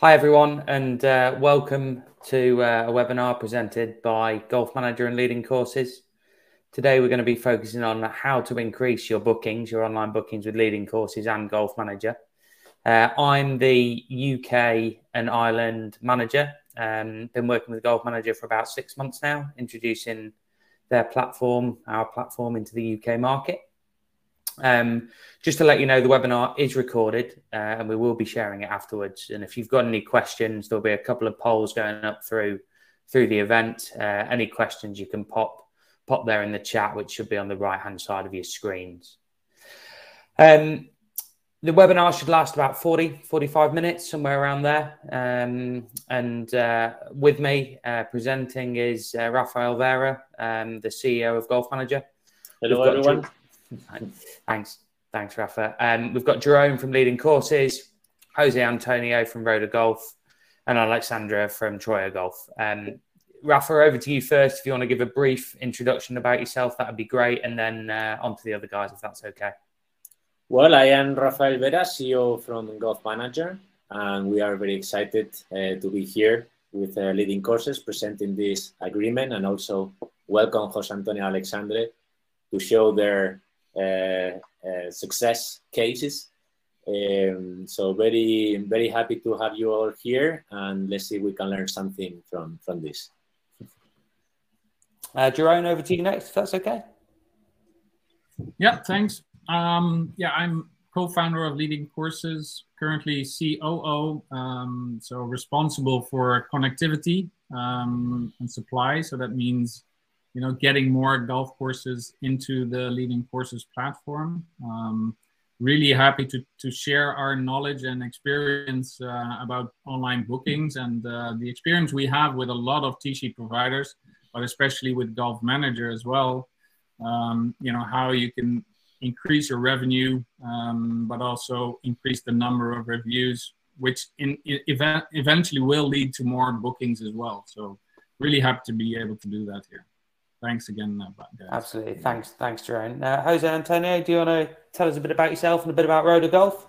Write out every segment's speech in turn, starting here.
Hi, everyone, and uh, welcome to uh, a webinar presented by Golf Manager and Leading Courses. Today, we're going to be focusing on how to increase your bookings, your online bookings with Leading Courses and Golf Manager. Uh, I'm the UK and Ireland manager. Um, been working with Golf Manager for about six months now, introducing their platform, our platform, into the UK market. Um, just to let you know, the webinar is recorded uh, and we will be sharing it afterwards. And if you've got any questions, there'll be a couple of polls going up through through the event. Uh, any questions you can pop pop there in the chat, which should be on the right hand side of your screens. Um, the webinar should last about 40, 45 minutes, somewhere around there. Um, and uh, with me uh, presenting is uh, Rafael Vera, um, the CEO of Golf Manager. Hello, everyone. Thanks. Thanks, Rafa. Um, we've got Jerome from Leading Courses, Jose Antonio from Roda Golf, and Alexandra from Troia Golf. Um, Rafa, over to you first. If you want to give a brief introduction about yourself, that would be great. And then uh, on to the other guys, if that's okay. Well, I am Rafael Vera, CEO from Golf Manager, and we are very excited uh, to be here with uh, Leading Courses presenting this agreement and also welcome Jose Antonio Alexandre to show their success cases. Um, so very very happy to have you all here, and let's see if we can learn something from from this. Uh, Jerome, over to you next, if that's okay. Yeah, thanks. Um, yeah, I'm co-founder of Leading Courses, currently COO, um, so responsible for connectivity um, and supply. So that means you know, getting more golf courses into the leading courses platform. Um, really happy to, to share our knowledge and experience uh, about online bookings and uh, the experience we have with a lot of tee sheet providers, but especially with Golf Manager as well. Um, you know, how you can increase your revenue, um, but also increase the number of reviews, which in, in event, eventually will lead to more bookings as well. So really happy to be able to do that here thanks again. Uh, guys. Absolutely. Thanks, thanks, Jerome. Uh, Jose Antonio, do you want to tell us a bit about yourself and a bit about Roda Golf?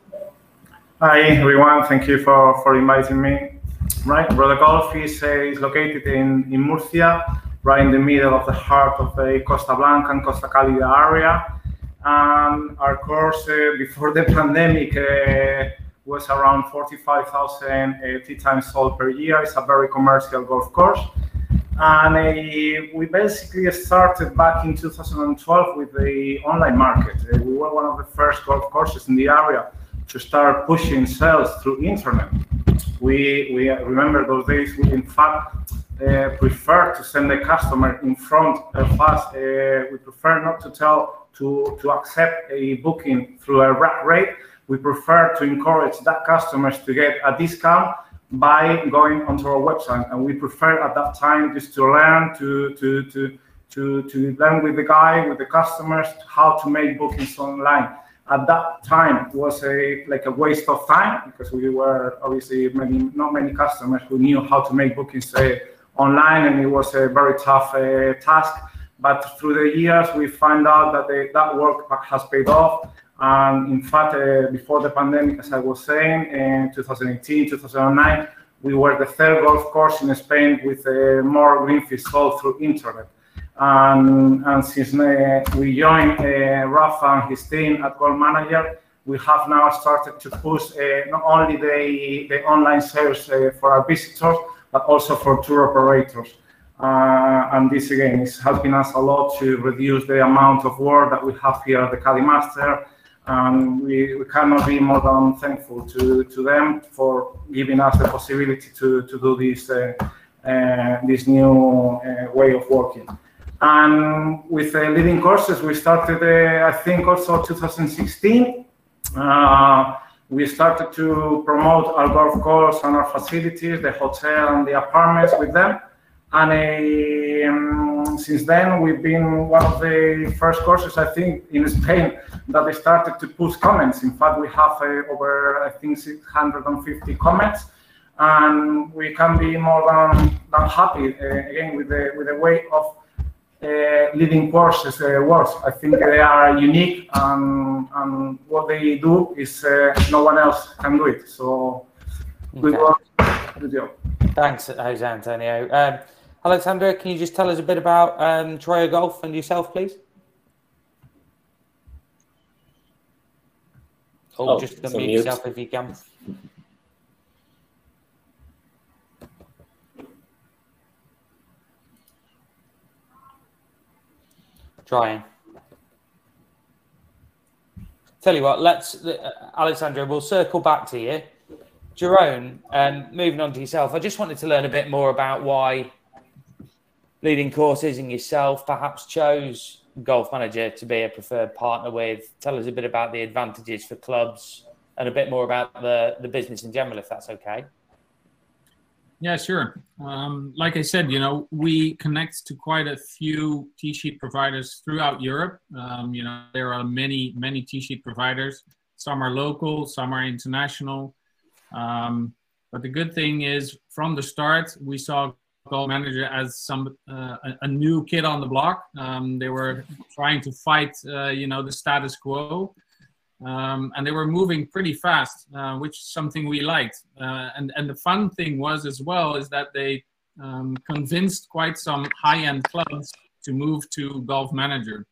Hi, everyone. Thank you for, for inviting me. Right, Roda Golf is, uh, is located in, in Murcia, right in the middle of the heart of the Costa Blanca and Costa Calida area. And our course uh, before the pandemic uh, was around 45,000 uh, tee times sold per year. It's a very commercial golf course. And uh, we basically started back in 2012 with the online market. Uh, we were one of the first golf courses in the area to start pushing sales through internet. We, we remember those days, we in fact uh, prefer to send the customer in front of us. Uh, we prefer not to tell, to, to accept a booking through a rack rate. We prefer to encourage that customers to get a discount by going onto our website. And we prefer at that time just to learn to to to to, to learn with the guy, with the customers, how to make bookings online. At that time was a like a waste of time because we were obviously many not many customers who knew how to make bookings uh, online, and it was a very tough uh, task. But through the years, we find out that the, that work has paid off and in fact, uh, before the pandemic, as I was saying, in 2018, 2009, we were the third golf course in Spain with uh, more green fees sold through internet. And, and since uh, we joined uh, Rafa and his team at Golf Manager, we have now started to push uh, not only the, the online sales for our visitors, but also for tour operators. Uh, and this again is helping us a lot to reduce the amount of work that we have here at the Caddy Master and we, we cannot be more than thankful to, to them for giving us the possibility to, to do this uh, uh, this new uh, way of working. And with leading courses, we started, uh, I think, also 2016. Uh, we started to promote our golf course and our facilities, the hotel and the apartments with them. And um, since then, we've been one of the first courses, I think, in Spain that they started to post comments. In fact, we have uh, over, I think, 650 comments, and we can be more than, than happy uh, again with the with the way of uh, leading courses uh, works. I think they are unique, and, and what they do is uh, no one else can do it. So, good okay. work, good job. Thanks, Jose Antonio. Um, Alexandra, can you just tell us a bit about um, Troia Golf and yourself, please? Oh, oh just unmute yourself if you can. Trying. Tell you what, let's, uh, Alexandra, we'll circle back to you. Jerome, um, moving on to yourself, I just wanted to learn a bit more about why leading courses and yourself perhaps chose Golf Manager to be a preferred partner with. Tell us a bit about the advantages for clubs and a bit more about the, the business in general, if that's okay. Yeah, sure. Um, like I said, you know, we connect to quite a few tee sheet providers throughout Europe. Um, you know, there are many, many tee sheet providers. Some are local, some are international. Um, but the good thing is, from the start, we saw Golf Manager as some uh, a, new kid on the block. Um, they were trying to fight, uh, you know, the status quo, um, and they were moving pretty fast, uh, which is something we liked. Uh, and and the fun thing was as well is that they um, convinced quite some high-end clubs to move to Golf Manager,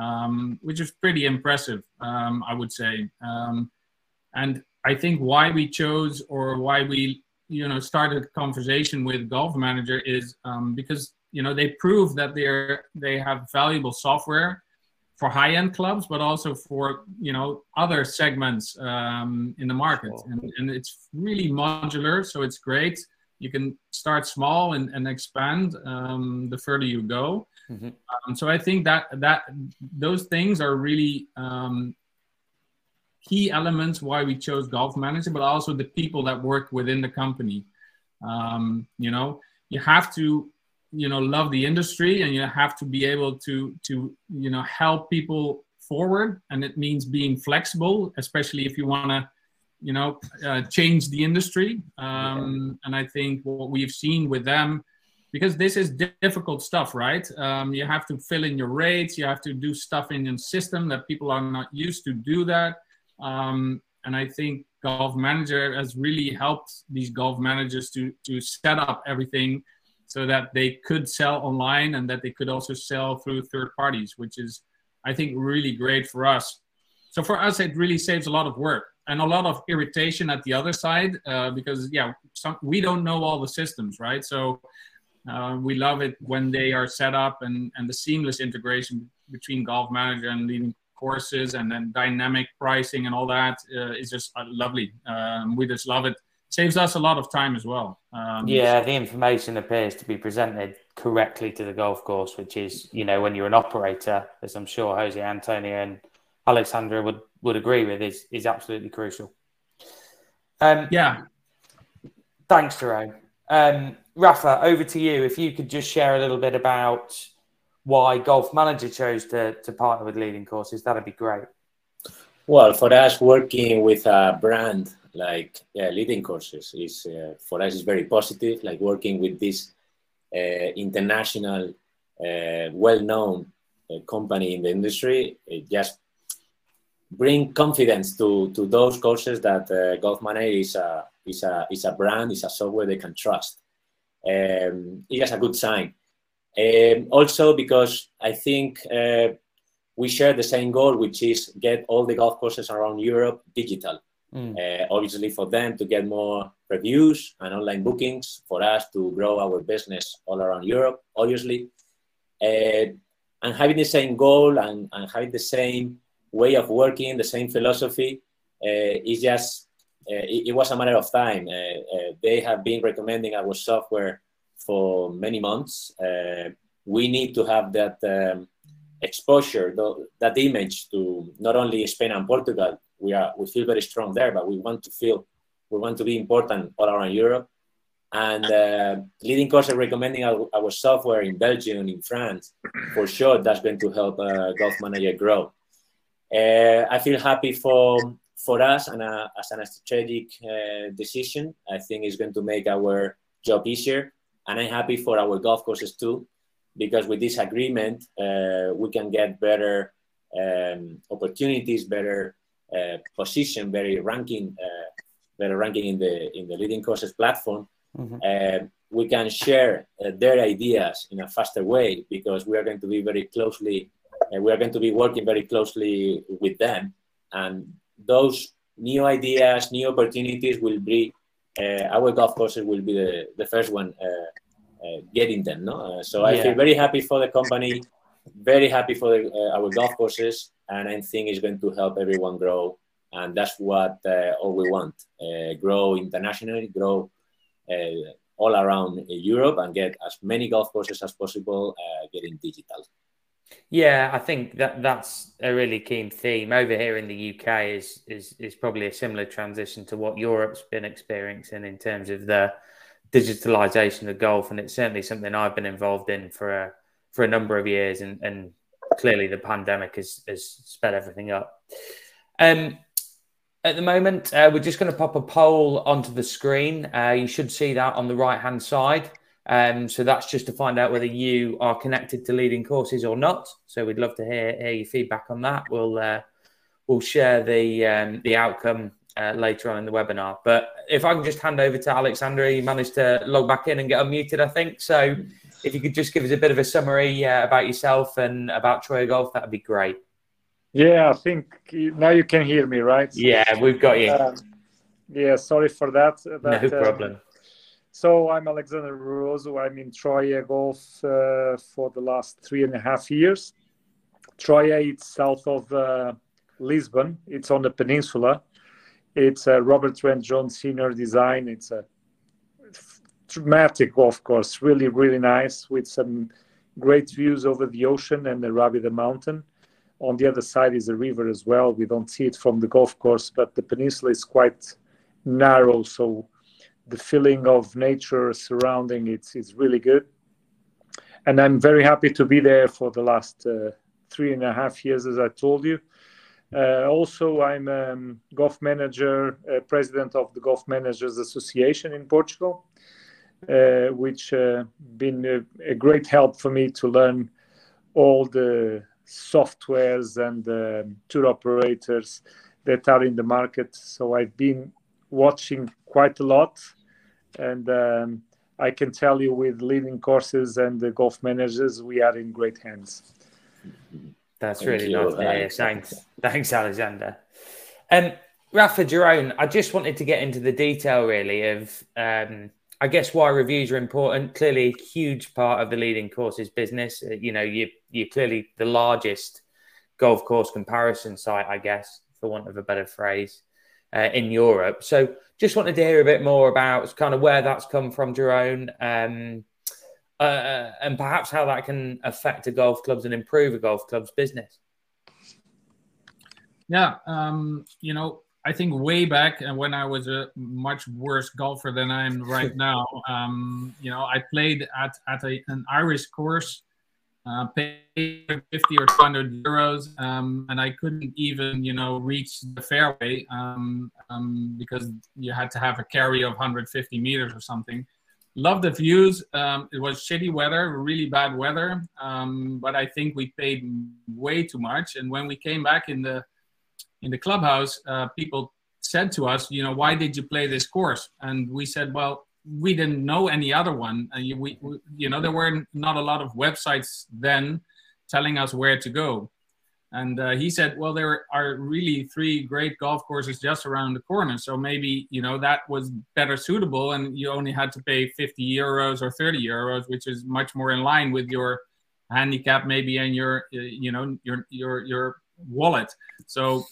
um, which is pretty impressive, um, I would say. Um, and I think why we chose or why we you know started a conversation with Golf Manager is um, because you know they prove that they're they have valuable software for high end clubs, but also for you know other segments um, in the market, and, and it's really modular, so it's great. You can start small and, and expand um, the further you go. Mm-hmm. Um, so I think that that those things are really um, key elements why we chose golf manager but also the people that work within the company. Um, you know you have to you know love the industry and you have to be able to to you know help people forward. And it means being flexible especially if you want to you know uh, change the industry. Um, and i think what we've seen with them because this is difficult stuff right? Um, you have to fill in your rates. You have to do stuff in your system that people are not used to do that um, and I think Golf Manager has really helped these golf managers to to set up everything so that they could sell online and that they could also sell through third parties, which is I think really great for us. So for us, it really saves a lot of work and a lot of irritation at the other side uh, because yeah, some, we don't know all the systems, right? So uh, we love it when they are set up and and the seamless integration between Golf Manager and leading courses and then dynamic pricing and all that uh, is just uh, lovely. Um, we just love it. Saves us a lot of time as well. Um, yeah, the information appears to be presented correctly to the golf course, which is, you know, when you're an operator, as I'm sure Jose Antonio and Alexandra would, would agree with, is, is absolutely crucial. Um, yeah. Thanks, Jerome. Um, Rafa, over to you. If you could just share a little bit about why Golf Manager chose to, to partner with Leading Courses, that'd be great. Well, for us, working with a brand like yeah, Leading Courses is uh, for us is very positive. Like working with this uh, international, uh, well-known uh, company in the industry, it just bring confidence to, to those courses that uh, Golf Manager is a is a is a brand, is a software they can trust. Um, it's just a good sign um, also because I think uh, we share the same goal, which is get all the golf courses around Europe digital. Mm. Uh, obviously, for them to get more reviews and online bookings, for us to grow our business all around Europe, obviously. Uh, and having the same goal and, and, having the same way of working, the same philosophy, uh, is just, uh, it, it, was a matter of time. Uh, they have been recommending our software for many months. Uh, we need to have that um, exposure, that image to not only Spain and Portugal. We are we feel very strong there, but we want to feel we want to be important all around Europe. And uh, leading courses recommending our, our, software in Belgium, and in France, for sure that's going to help uh, Golf Manager grow. Uh, I feel happy for for us and uh, as a strategic uh, decision. I think it's going to make our job easier and I'm happy for our golf courses too, because with this agreement, uh, we can get better um, opportunities, better uh, position, better ranking, uh, better ranking in the in the leading courses platform. Mm-hmm. Uh, we can share uh, their ideas in a faster way because we are going to be very closely, uh, we are going to be working very closely with them, and those new ideas, new opportunities will be our golf courses will be the, the first one getting them. No, so I feel very happy for the company very happy for the, uh, our golf courses, and I think it's going to help everyone grow. And that's what uh, all we want: uh, grow internationally, grow uh, all around Europe, and get as many golf courses as possible uh, getting digital. Yeah, I think that that's a really keen theme over here in the UK. Is is is probably a similar transition to what Europe's been experiencing in terms of the digitalization of golf, and it's certainly something I've been involved in for a for a number of years, and, and clearly the pandemic has, has sped everything up. Um, at the moment, uh, we're just going to pop a poll onto the screen. Uh, you should see that on the right hand side. Um, so that's just to find out whether you are connected to leading courses or not. So we'd love to hear, hear your feedback on that. We'll uh, we'll share the um, the outcome uh, later on in the webinar. But if I can just hand over to Alexander, he managed to log back in and get unmuted, I think. So if you could just give us a bit of a summary uh, about yourself and about Troia Golf, that'd be great. Yeah, I think now you can hear me, right? Yeah, we've got you. Um, yeah, sorry for that. But, no problem. Um, so I'm Alexander Roso. I'm in Troia Golf uh, for the last three and a half years. Troia, it's south of uh, Lisbon. It's on the peninsula. It's a Robert Trent Jones senior design. It's a dramatic golf course, really, really nice with some great views over the ocean and the Arrábida mountain. On the other side is a river as well. We don't see it from the golf course, but the peninsula is quite narrow, so the feeling of nature surrounding it is really good. And I'm very happy to be there for the last uh, three and a half years, as I told you. Uh, also, I'm um, golf manager, uh, president of the Golf Managers Association in Portugal. Uh, which uh, been a, a, great help for me to learn all the softwares and uh, tour operators that are in the market. So I've been watching quite a lot, and um, I can tell you with leading courses and the golf managers, we are in great hands. That's Thank really you. nice to hear. Thanks, thanks, Alexander. Um, Rafa Jerome, I just wanted to get into the detail really of um, I guess why reviews are important. Clearly, a huge part of the leading courses business. Uh, you know, you you're clearly the largest golf course comparison site, I guess, for want of a better phrase, uh, in Europe. So, just wanted to hear a bit more about kind of where that's come from, Jerome, um, uh, and perhaps how that can affect a golf club's and improve a golf club's business. Yeah, um, you know, I think way back and when I was a much worse golfer than I'm right now, um, you know, I played at, at a, an Irish course, uh, paid 50 or 200 euros, um, and I couldn't even, you know, reach the fairway um, um because you had to have a carry of 150 meters or something. Love the views. Um, it was shitty weather, really bad weather, um, but I think we paid way too much. And when we came back in the in the clubhouse, uh, people said to us, you know, why did you play this course? And we said, well, we didn't know any other one. And we, we, you know, there were not a lot of websites then telling us where to go. And uh, he said, well, there are really three great golf courses just around the corner. So maybe, you know, that was better suitable and you only had to pay 50 euros or 30 euros, which is much more in line with your handicap maybe and your, uh, you know, your, your, your wallet. So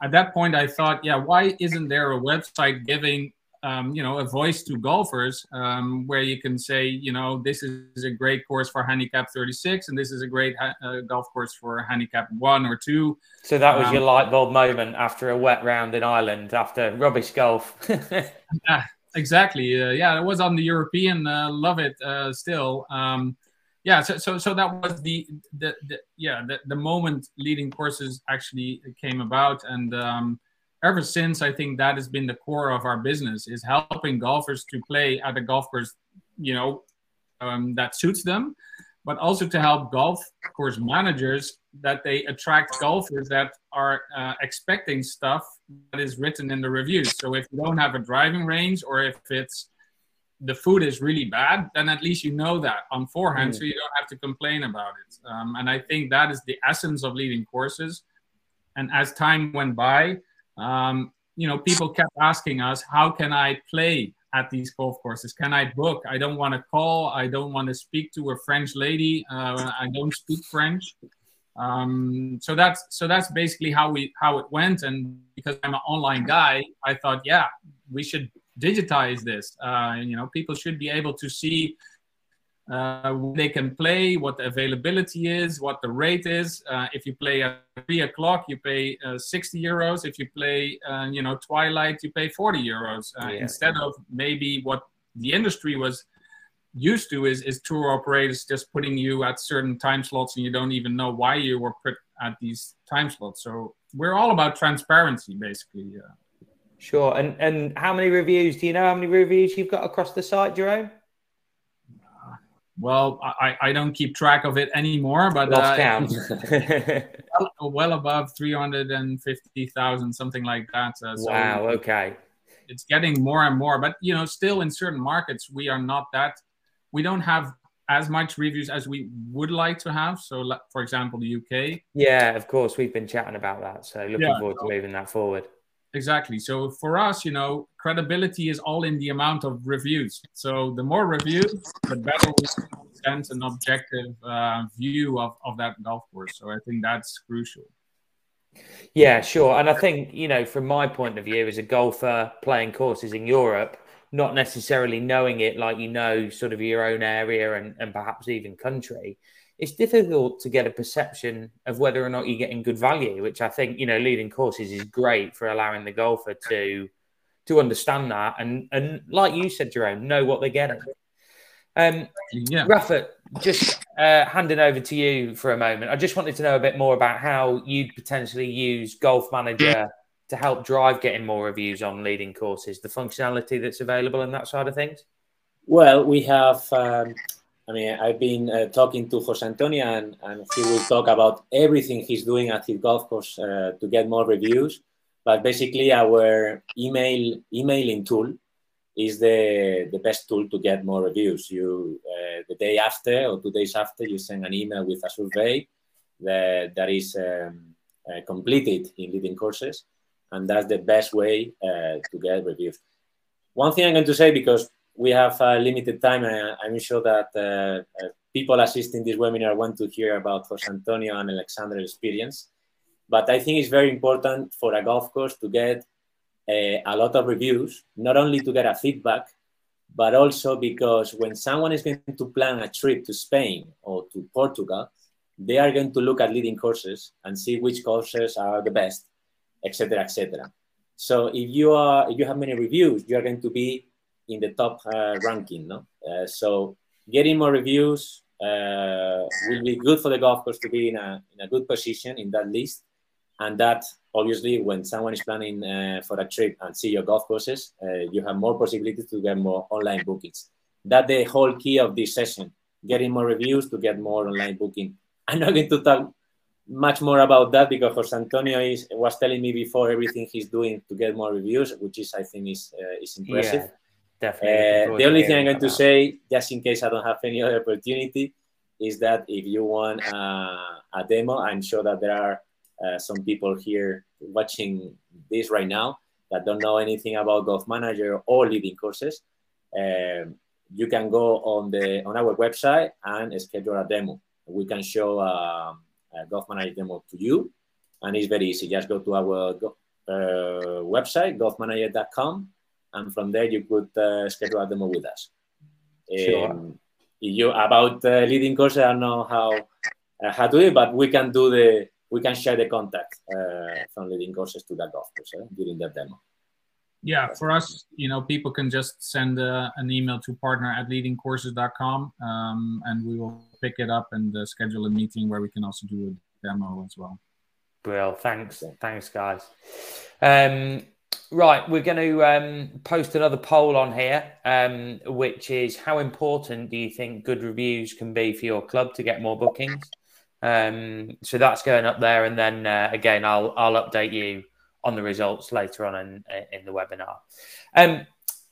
at that point, I thought, yeah, why isn't there a website giving um, you know, a voice to golfers um, where you can say, you know, this is a great course for handicap 36 and this is a great ha- uh, golf course for handicap one or two. So that was um, your light bulb moment after a wet round in Ireland after rubbish golf. yeah, exactly. Uh, yeah, it was on the European. Uh, love it uh, still. Um, yeah so, so so that was the the, the yeah the, the moment leading courses actually came about and um, ever since i think that has been the core of our business is helping golfers to play at a golf course you know um, that suits them but also to help golf course managers that they attract golfers that are uh, expecting stuff that is written in the reviews. So if you don't have a driving range or if it's the food is really bad, then at least you know that on forehand, mm. so you don't have to complain about it. Um, and I think that is the essence of leading courses. And as time went by, um, you know, people kept asking us, how can I play at these golf courses? Can I book? I don't want to call. I don't want to speak to a French lady. Uh, I don't speak French. Um, so that's so that's basically how we how it went. And because I'm an online guy, I thought, yeah, we should digitize this. Uh, you know, people should be able to see uh, they can play, what the availability is, what the rate is. Uh, if you play at three o'clock, you pay uh, 60 euros. If you play, uh, you know, twilight, you pay 40 euros uh, yeah. instead of maybe what the industry was used to is, is tour operators just putting you at certain time slots and you don't even know why you were put at these time slots. So we're all about transparency, basically. Sure. And and how many reviews? Do you know how many reviews you've got across the site, Jerome? Well, I, I don't keep track of it anymore, but Lost uh, well, well, above 350,000, something like that. Uh, so wow, okay. It's getting more and more, but you know, still in certain markets, we are not that, we don't have as much reviews as we would like to have. So, for example, the UK. Yeah, of course, we've been chatting about that. So, looking yeah, forward to moving that forward. Exactly. So for us, you know, credibility is all in the amount of reviews. So the more reviews, the better we an objective uh, view of, of that golf course. So I think that's crucial. Yeah, sure. And I think, you know, from my point of view as a golfer playing courses in Europe, not necessarily knowing it like you know sort of your own area and, and perhaps even country, it's difficult to get a perception of whether or not you're getting good value, which I think, you know, leading courses is great for allowing the golfer to to understand that and and like you said, Jerome, know what they're getting. Um, yeah. Rafa, just uh, handing over to you for a moment. I just wanted to know a bit more about how you'd potentially use Golf Manager to help drive getting more reviews on leading courses, the functionality that's available and that side of things. Well, we have um, I mean, I've been uh, talking to Jose Antonio, and, and, he will talk about everything he's doing at his golf course uh, to get more reviews. But basically, our email emailing tool is the the best tool to get more reviews. You uh, the day after or two days after, you send an email with a survey that that is um, uh, completed in leading courses, and that's the best way uh, to get reviews. One thing I'm going to say because we have a limited time, and I'm sure that uh, uh, people assisting this webinar want to hear about Jose Antonio and Alexander's experience. But I think it's very important for a golf course to get a, uh, a lot of reviews, not only to get a feedback, but also because when someone is going to plan a trip to Spain or to Portugal, they are going to look at leading courses and see which courses are the best, etc., etc. So if you are if you have many reviews, you are going to be in the top uh, ranking. No, uh, so getting more reviews uh, will be good for the golf course to be in a in a good position in that list, and that obviously when someone is planning uh, for a trip and see your golf courses, uh, you have more possibilities to get more online bookings. That the whole key of this session: getting more reviews to get more online booking. I'm not going to talk much more about that because Jose Antonio is, was telling me before everything he's doing to get more reviews, which is I think is uh, is impressive. Yeah. Definitely. Uh, the only thing I'm going to say, just in case I don't have any other opportunity, is that if you want uh, a demo, I'm sure that there are uh, some people here watching this right now that don't know anything about Golf Manager or leading courses. Um, you can go on the on our website and schedule a demo. We can show uh, a Golf Manager demo to you, and it's very easy. Just go to our uh, website, golfmanager.com, and from there you could uh, schedule a demo with us. Sure. Um, you about uh, leading courses, I don't know how uh, how to do it, but we can do the we can share the contact uh, from leading courses to that golf course eh, during the demo. Yeah, for us, you know, people can just send uh, an email to partner at leadingcourses.com um, and we will pick it up and uh, schedule a meeting where we can also do a demo as well. Well, thanks. Thanks, guys. Um, right, we're going to um, post another poll on here, um, which is how important do you think good reviews can be for your club to get more bookings? Um, so that's going up there, and then uh, again, I'll I'll update you on the results later on in in the webinar. Um,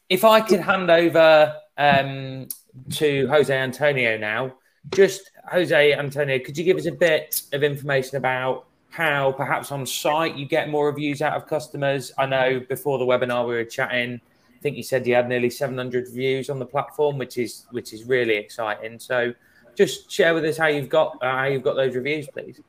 if I could hand over um, to Jose Antonio now, just Jose Antonio, could you give us a bit of information about how perhaps on site you get more reviews out of customers? I know before the webinar we were chatting. I think you said you had nearly 700 reviews on the platform, which is which is really exciting. So just share with us how you've got uh, how you've got those reviews, please.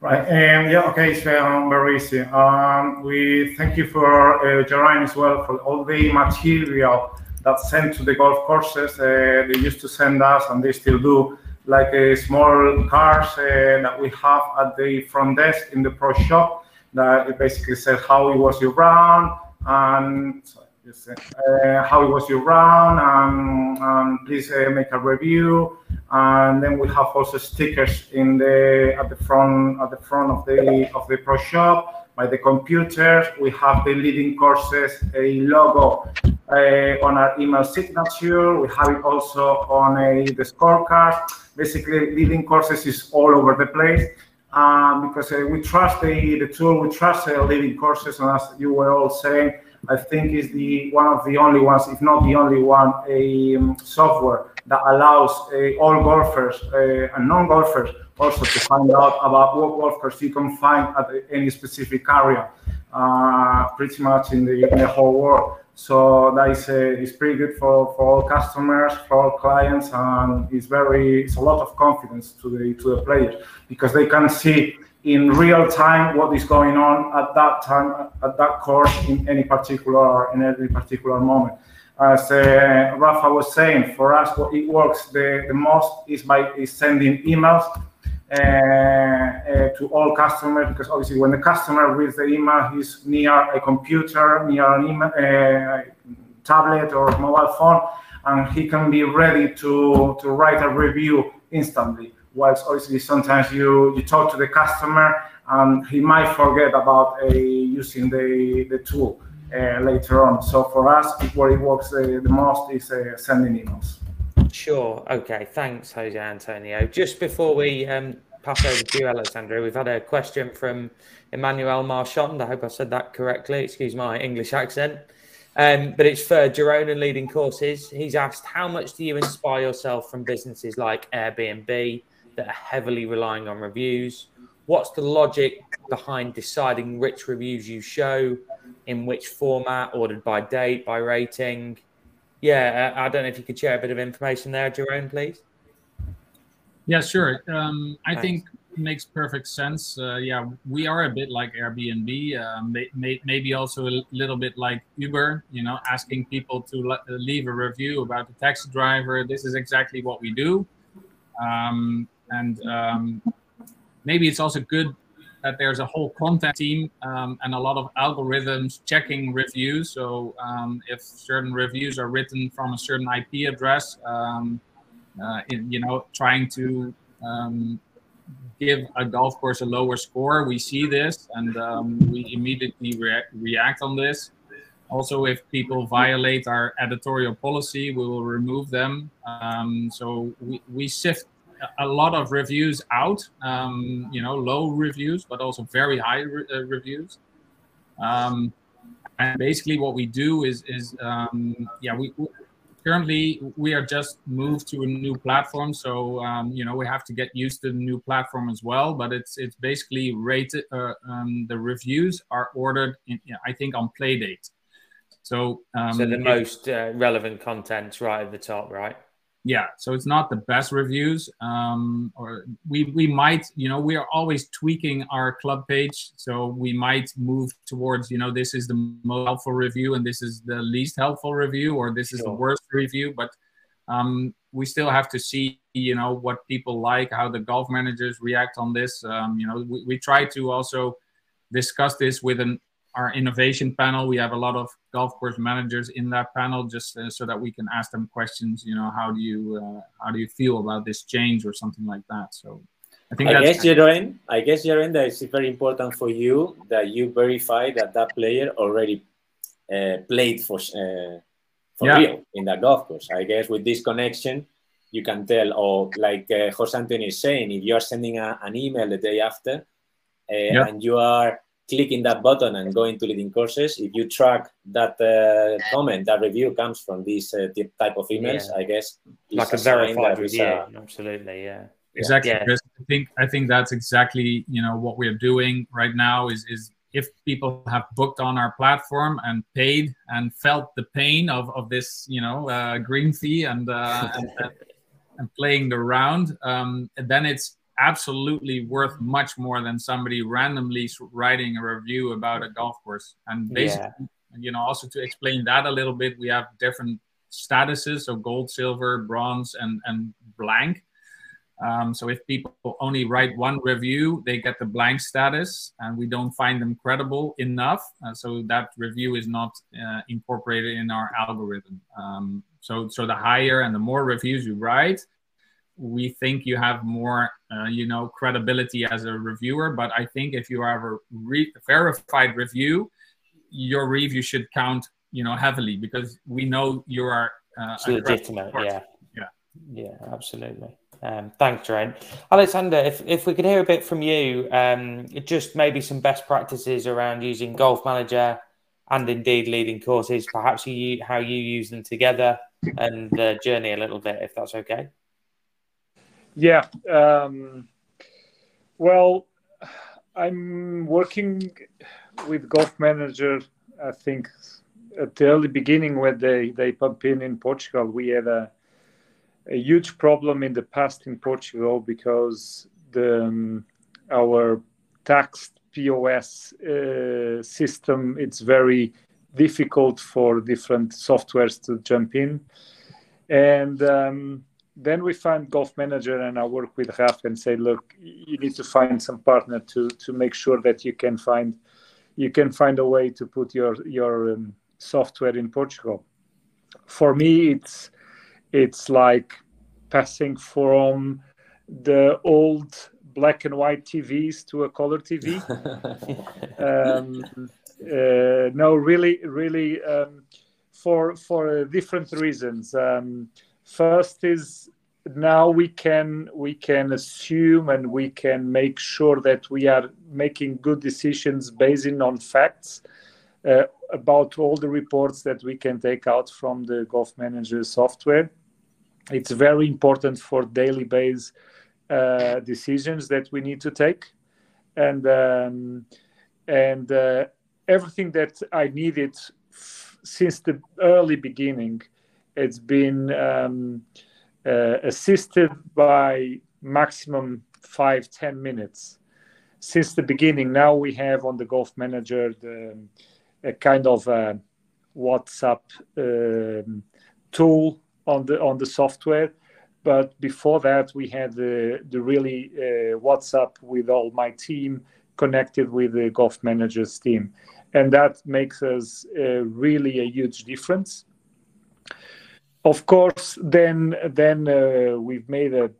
Right. Um, yeah. Okay. So um, very easy. Um, we thank you for uh, Geraint as well for all the material that's sent to the golf courses. Uh, they used to send us, and they still do, like a small cards uh, that we have at the front desk in the pro shop. That it basically says how it was your round and. Uh, how it was your round, and, and please uh, make a review. And then we have also stickers in the at the front at the front of the of the pro shop by the computers. We have the leading courses a logo on our email signature. We have it also on a the scorecard. Basically, leading courses is all over the place. Um, because uh, we trust the, the tool, we trust uh, leading courses, and as you were all saying, I think is the one of the only ones, if not the only one, a um, software that allows uh, all golfers uh, and non-golfers also to find out about what golfers you can find at any specific area, uh, pretty much in the, in the whole world. So that is uh, is pretty good for, for all customers, for all clients, and it's very it's a lot of confidence to the to the players because they can see in real time what is going on at that time at that course in any particular in any particular moment. As uh, Rafa was saying, for us, what it works the, the most is by is sending emails uh, uh, to all customers because obviously when the customer reads the email, he's near a computer, near an email, uh, tablet or mobile phone, and he can be ready to to write a review instantly whilst obviously sometimes you, you talk to the customer and he might forget about uh, using the, the tool uh, later on. So for us, where it works uh, the most is uh, sending emails. Sure. Okay. Thanks, Jose Antonio. Just before we um, pass over to you, Alessandro, we've had a question from Emmanuel Marchand. I hope I said that correctly. Excuse my English accent. Um, but it's for Jerome and leading courses. He's asked, how much do you inspire yourself from businesses like Airbnb, that are heavily relying on reviews? What's the logic behind deciding which reviews you show, in which format, ordered by date, by rating? Yeah, I don't know if you could share a bit of information there, Jerome, please. Yeah, sure. Um, I Thanks. think makes perfect sense. Uh, yeah, we are a bit like Airbnb, um, may, maybe also a little bit like Uber. You know, asking people to leave a review about the taxi driver. This is exactly what we do. Um, and um, maybe it's also good that there's a whole content team um, and a lot of algorithms checking reviews. So um, if certain reviews are written from a certain IP address, um, uh, in, you know, trying to um, give a golf course a lower score, we see this and um, we immediately rea react on this. Also, if people violate our editorial policy, we will remove them. Um, so we, we sift a lot of reviews out, um, you know, low reviews, but also very high re uh, reviews. Um, and basically, what we do is, is um, yeah, we, we, currently we are just moved to a new platform, so um, you know we have to get used to the new platform as well. But it's it's basically rated. Uh, um, the reviews are ordered, in, I think, on Playdate. So, um, so the most uh, relevant content's right at the top, right? Yeah so it's not the best reviews um, or we we might you know we are always tweaking our club page so we might move towards you know this is the most helpful review and this is the least helpful review or this is sure. the worst review but um, we still have to see you know what people like how the golf managers react on this um, you know we, we try to also discuss this with an our innovation panel. We have a lot of golf course managers in that panel, just uh, so that we can ask them questions. You know, how do you uh, how do you feel about this change or something like that? So, I think I guess, Jeroen, I guess, Jeroen, that it's very important for you that you verify that that player already uh, played for uh, for yeah. real in that golf course. I guess with this connection, you can tell, or like uh, Jose Antonio is saying, if you are sending a, an email the day after uh, yeah. and you are clicking that button and going to leading courses, if you track that uh, comment, that review comes from this uh, type of emails, yeah. I guess. Like a, a verified review. Absolutely, yeah. Exactly. Yeah. I think I think that's exactly you know what we're doing right now is is if people have booked on our platform and paid and felt the pain of, of this you know uh, green fee and, uh, and, and playing the round, um, then it's absolutely worth much more than somebody randomly writing a review about a golf course. And basically, yeah. you know, also to explain that a little bit, we have different statuses, so gold, silver, bronze, and and blank. Um, so if people only write one review, they get the blank status, and we don't find them credible enough. Uh, so that review is not uh, incorporated in our algorithm. Um, so so the higher and the more reviews you write, we think you have more, uh, you know, credibility as a reviewer. But I think if you have a re- verified review, your review should count, you know, heavily because we know you are uh, legitimate. Yeah, yeah, yeah, absolutely. Um, thanks, Trent. Alexander, if, if we could hear a bit from you, um, just maybe some best practices around using Golf Manager and indeed leading courses, perhaps you, how you use them together and the journey a little bit, if that's okay. Yeah. Um, well, I'm working with Golf Manager. I think at the early beginning when they they pump in in Portugal, we had a a huge problem in the past in Portugal because the um, our tax POS uh, system it's very difficult for different softwares to jump in, and um, then we find golf manager and I work with Raf and say, look, you need to find some partner to to make sure that you can find you can find a way to put your your um, software in Portugal. For me, it's it's like passing from the old black and white TVs to a color TV. um, uh, no, really, really, um, for for different reasons. Um, First is now we can we can assume and we can make sure that we are making good decisions based on facts uh, about all the reports that we can take out from the golf manager software. It's very important for daily base uh, decisions that we need to take. And um, and uh, everything that i needed f- since the early beginning it's been um, uh, assisted by maximum five ten minutes since the beginning. Now we have on the Golf Manager the, a kind of a WhatsApp um, tool on the on the software. But before that, we had the the really uh, WhatsApp with all my team connected with the Golf Manager's team, and that makes us uh, really a huge difference of course, then then uh, we've made a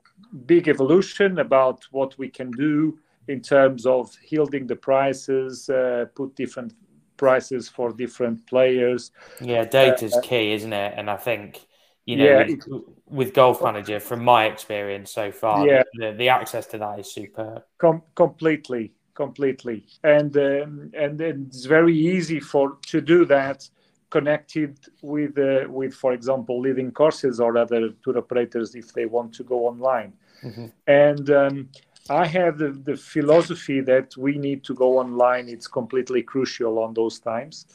big evolution about what we can do in terms of holding the prices, uh, put different prices for different players. Yeah, data is uh, key, isn't it? And I think you know, yeah, with, with, Golf Manager, from my experience so far, yeah, the, the access to that is superb. Com- completely, completely, and um, and it's very easy for to do that connected with, uh, with, for example, leading courses or other tour operators if they want to go online. Mm-hmm. And um, I have the, the, philosophy that we need to go online. It's completely crucial on those times.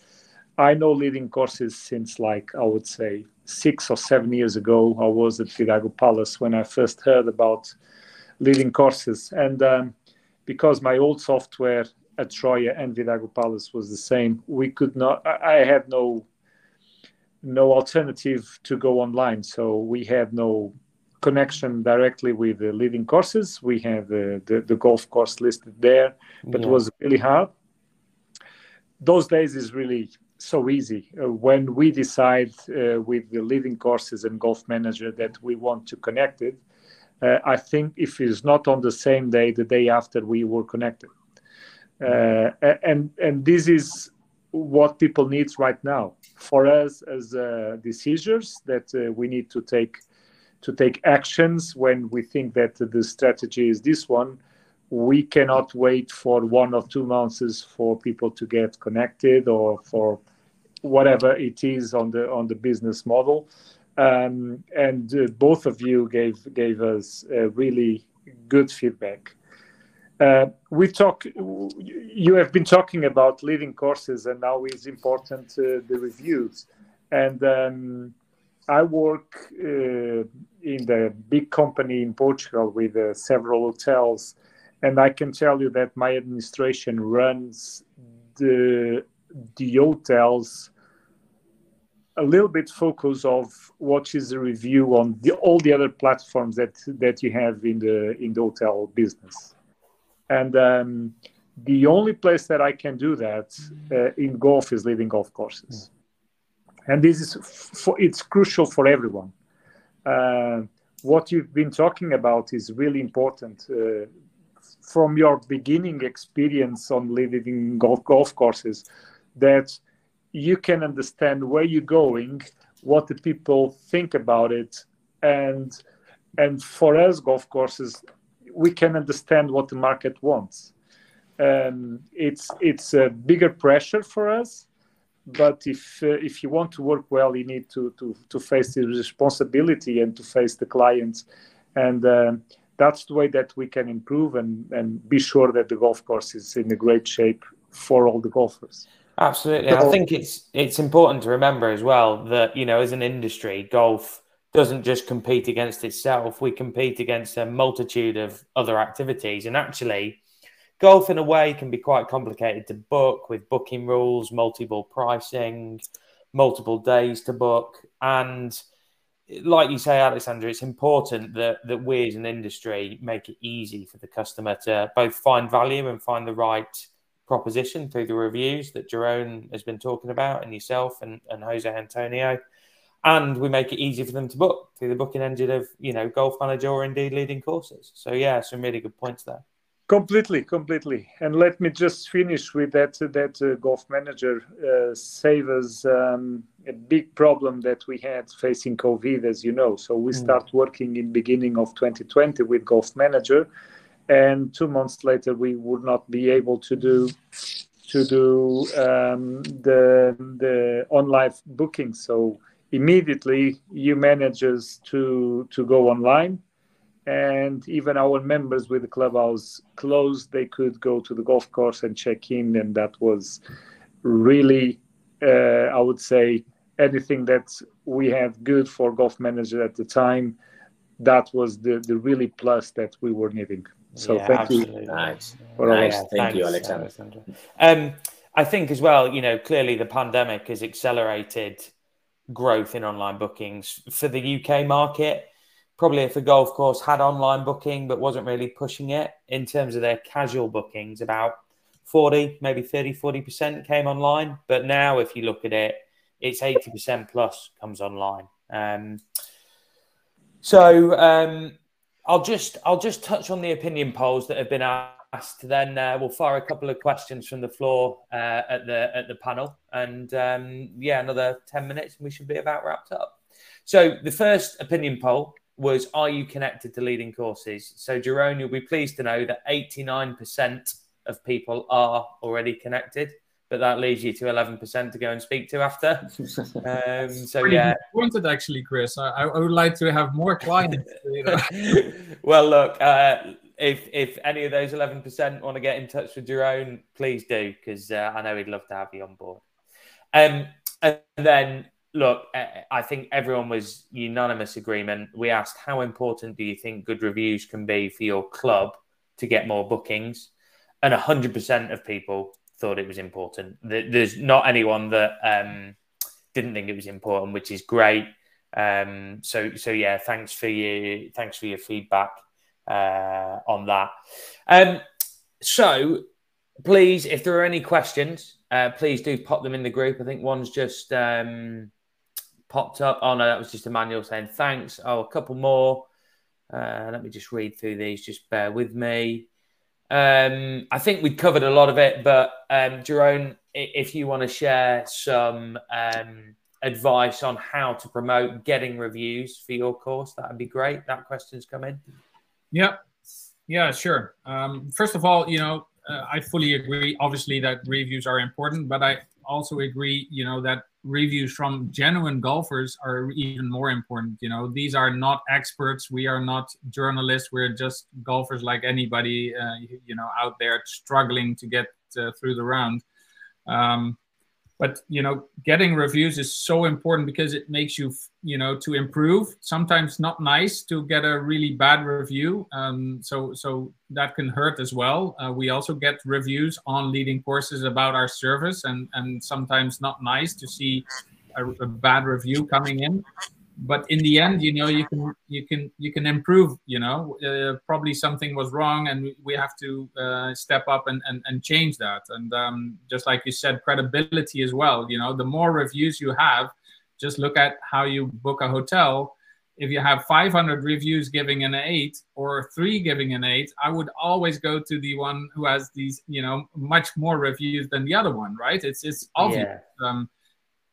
I know leading courses since, like, I would say six or seven years ago. I was at Vidago Palace when I first heard about leading courses. And um, because my old software at Troia and Vidago Palace was the same. We could not. I had no no alternative to go online, so we had no connection directly with the leading courses. We have the, the, the golf course listed there, but yeah. it was really hard. Those days is really so easy. Uh, when we decide uh, with the leading courses and golf manager that we want to connect it, uh, I think if it's not on the same day, the day after we were connected. Uh, and and this is what people need right now. For us as uh, decisions that uh, we need to take to take actions when we think that the strategy is this one we cannot wait for one or two months for people to get connected or for whatever it is on the on the business model. Um, and uh, both of you gave gave us really good feedback uh, we talk. You have been talking about leading courses, and now it's important uh, the reviews. And um, I work uh, in the big company in Portugal with uh, several hotels, and I can tell you that my administration runs the the hotels a little bit focus of what is the review on the, all the other platforms that that you have in the in the hotel business and um, the only place that I can do that uh, in golf is leading golf courses. And this is for, it's crucial for everyone. Uh, what you've been talking about is really important. Uh, from your beginning experience on leading golf golf courses, that you can understand where you're going, what the people think about it, and and for us golf courses we can understand what the market wants. Um, it's it's a bigger pressure for us, but if uh, if you want to work well, you need to to to face the responsibility and to face the clients, and uh, that's the way that we can improve and and be sure that the golf course is in a great shape for all the golfers. Absolutely, so, I think it's it's important to remember as well that you know as an industry, golf doesn't just compete against itself. We compete against a multitude of other activities. And actually, golf in a way can be quite complicated to book with booking rules, multiple pricing, multiple days to book. And like you say, Alexander, it's important that, that we as an industry make it easy for the customer to both find value and find the right proposition through the reviews that Jerome has been talking about and yourself and, and Jose Antonio and we make it easy for them to book through the booking engine of you know golf manager or indeed leading courses. So yeah some really good points there. Completely completely. And let me just finish with that that uh, golf manager uh, save us um, a big problem that we had facing covid as you know. So we mm. start working in beginning of 2020 with golf manager and two months later we would not be able to do to do um, the the online booking. So immediately you manages to to go online and even our members with the clubhouse closed they could go to the golf course and check in and that was really uh, i would say anything that we have good for golf manager at the time that was the the really plus that we were needing so yeah, thank absolutely. you nice, nice. thank Thanks, you alexander. alexander um i think as well you know clearly the pandemic has accelerated growth in online bookings for the UK market. Probably if a golf course had online booking but wasn't really pushing it in terms of their casual bookings, about 40, maybe 30, 40% came online. But now, if you look at it, it's 80% plus comes online. Um, so um, I'll just I'll just touch on the opinion polls that have been asked asked, then uh, we'll fire a couple of questions from the floor uh, at the at the panel, and um, yeah, another ten minutes, and we should be about wrapped up. So the first opinion poll was: Are you connected to leading courses? So Jerome, you'll be pleased to know that eighty nine percent of people are already connected. But that leaves you to eleven percent to go and speak to after. Um, so Pretty yeah, wanted actually, Chris. I, I, would like to have more clients. You know? well, look, uh, if if any of those eleven percent want to get in touch with Jerome, please do because uh, I know he'd love to have you on board. Um, and then look, I think everyone was unanimous agreement. We asked how important do you think good reviews can be for your club to get more bookings, and hundred percent of people thought it was important. There's not anyone that um, didn't think it was important, which is great. Um, so so yeah, thanks for your thanks for your feedback uh, on that. Um, so, please, if there are any questions, uh, please do pop them in the group. I think one's just um, popped up. Oh no, that was just Emmanuel saying thanks. Oh, a couple more. Uh, let me just read through these. Just bear with me. Um, I think we've covered a lot of it, but um, Jerome, if you want to share some um, advice on how to promote getting reviews for your course, that would be great. That question's come in. Yeah, yeah, sure. Um, first of all, you know, uh, I fully agree. Obviously, that reviews are important, but I also agree, you know, that reviews from genuine golfers are even more important. You know, these are not experts. We are not journalists. We're just golfers like anybody, uh, you know, out there struggling to get uh, through the round. Um, but you know getting reviews is so important because it makes you you know to improve. Sometimes not nice to get a really bad review um, so so that can hurt as well. Uh, we also get reviews on leading courses about our service and and sometimes not nice to see a, a bad review coming in but in the end you know you can you can you can improve you know uh, probably something was wrong and we have to uh, step up and, and and change that. And um, just like you said credibility as well you know the more reviews you have just look at how you book a hotel. If you have 500 reviews giving an eight or three giving an eight i would always go to the one who has these you know much more reviews than the other one right? It's it's obvious. Yeah. um,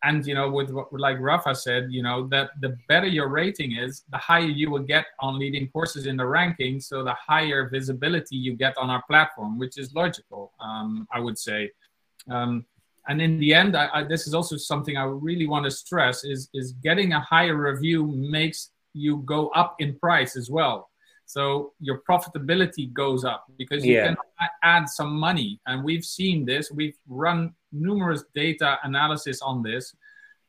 and you know with what like rafa said you know that the better your rating is the higher you will get on leading courses in the ranking. So the higher visibility you get on our platform which is logical um, i would say. Um, and in the end I, I, this is also something i really want to stress is is getting a higher review makes you go up in price as well so your profitability goes up because you yeah. can add some money. And we've seen this. We've run numerous data analysis on this.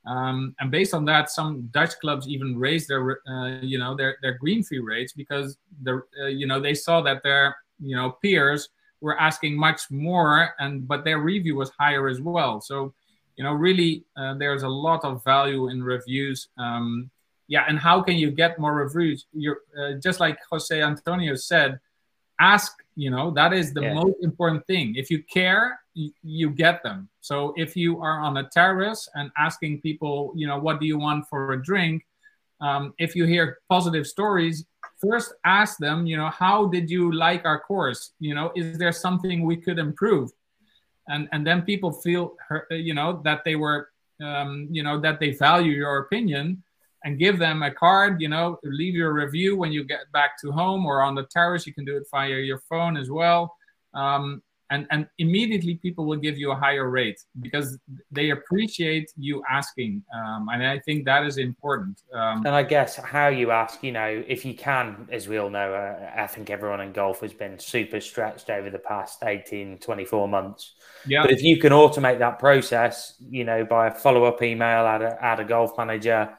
Um, and based on that, some Dutch clubs even raised their, uh, you know, their, their green fee rates because the, uh, you know, they saw that their, you know, peers were asking much more, and but their review was higher as well. So, you know, really, uh, there's a lot of value in reviews. Um, yeah, and how can you get more reviews? You're uh, just like Jose Antonio said, ask. You know that is the yeah. most important thing. If you care, you, you get them. So if you are on a terrace and asking people, you know, what do you want for a drink? Um, if you hear positive stories, first ask them, you know, how did you like our course? You know, is there something we could improve? And and then people feel, you know, that they were, um, you know, that they value your opinion and give them a card, you know, leave your review when you get back to home or on the terrace. You can do it via your phone as well. Um, and, and immediately people will give you a higher rate because they appreciate you asking. Um, and I think that is important. Um, and I guess how you ask, you know, if you can, as we all know, uh, I think everyone in golf has been super stretched over the past 18, 24 months. Yeah. But if you can automate that process, you know, by a follow up email add a, at a golf manager,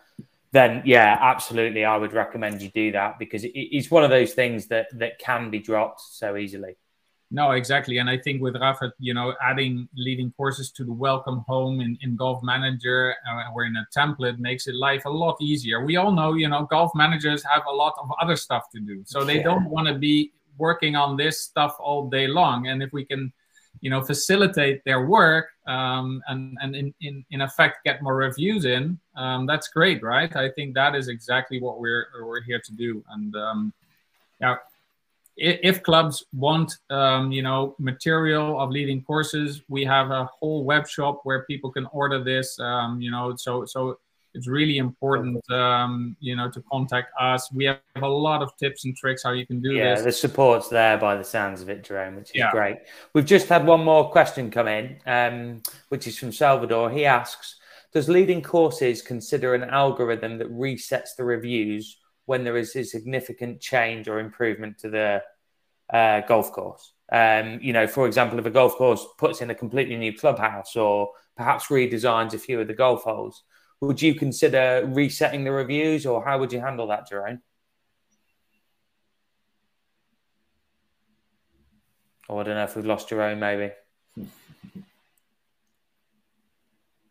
then yeah, absolutely, I would recommend you do that because it's one of those things that that can be dropped so easily. No, exactly, and I think with Rafa, you know, adding leading courses to the welcome home in, in Golf Manager uh, or in a template makes it life a lot easier. We all know, you know, golf managers have a lot of other stuff to do, so they yeah. don't want to be working on this stuff all day long. And if we can you know facilitate their work um, and and in, in in effect get more reviews in um, that's great right? I think that is exactly what we're we're here to do. And um, yeah if, clubs want um, you know material of leading courses we have a whole web shop where people can order this um, you know so so it's really important, um, you know, to contact us. We have a lot of tips and tricks how you can do this. yeah, this. the support's there by the sounds of it, Jerome, which is yeah. great. We've just had one more question come in, um, which is from Salvador. He asks, does leading courses consider an algorithm that resets the reviews when there is a significant change or improvement to the uh, golf course? Um, you know, for example, if a golf course puts in a completely new clubhouse or perhaps redesigns a few of the golf holes, would you consider resetting the reviews, or how would you handle that, Jerome? Oh, I don't know if we've lost Jerome. Maybe.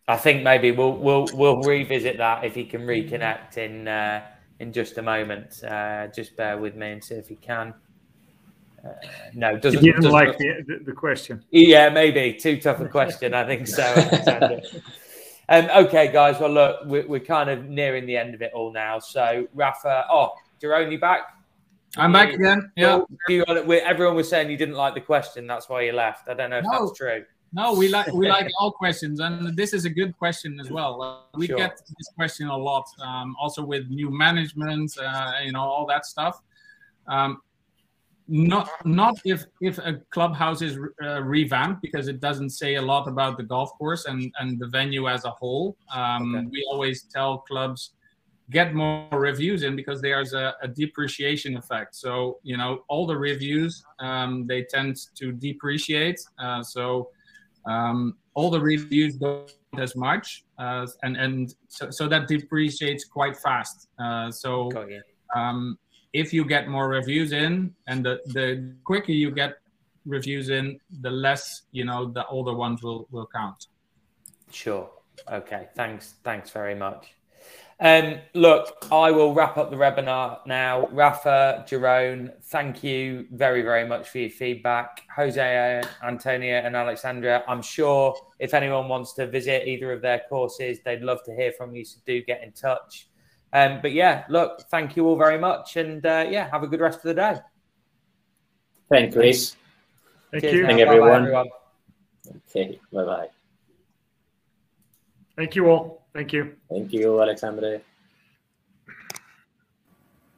I think maybe we'll we'll we'll revisit that if he can reconnect in uh, in just a moment. Uh, just bear with me and see if he can. Uh, no, doesn't. He didn't doesn't, like the, the, question. Yeah, maybe too tough a question. I think so. Um, okay, guys. Well, look, we're, we're, kind of nearing the end of it all now. So, Rafa, oh, Jerome, you back? I'm back again. Yeah. You, everyone was saying you didn't like the question. That's why you left. I don't know if no. that's true. No, we like we like all questions, and this is a good question as well. Uh, we sure. get this question a lot, um, also with new management, uh, you know, all that stuff. Um, not not if if a clubhouse is uh, revamped because it doesn't say a lot about the golf course and and the venue as a whole. Um, okay. We always tell clubs get more reviews in because there's a, a depreciation effect. So you know all the reviews um, they tend to depreciate. Uh, so um, all the reviews don't as much, uh, and and so, so that depreciates quite fast. Uh, so um, if you get more reviews in, and the the quicker you get reviews in, the less you know the older ones will will count. Sure. Okay. Thanks. Thanks very much. Um, look, I will wrap up the webinar now. Rafa, Jerome, thank you very, very much for your feedback. Jose, Antonio, and Alexandra, I'm sure if anyone wants to visit either of their courses, they'd love to hear from you. So do get in touch. Um, but yeah, look, thank you all very much. And uh, yeah, have a good rest of the day. Thank you, Chris. Thank Cheers you. Thank everyone. everyone. Okay, bye bye. Thank you all. Thank you. Thank you, Alexandre.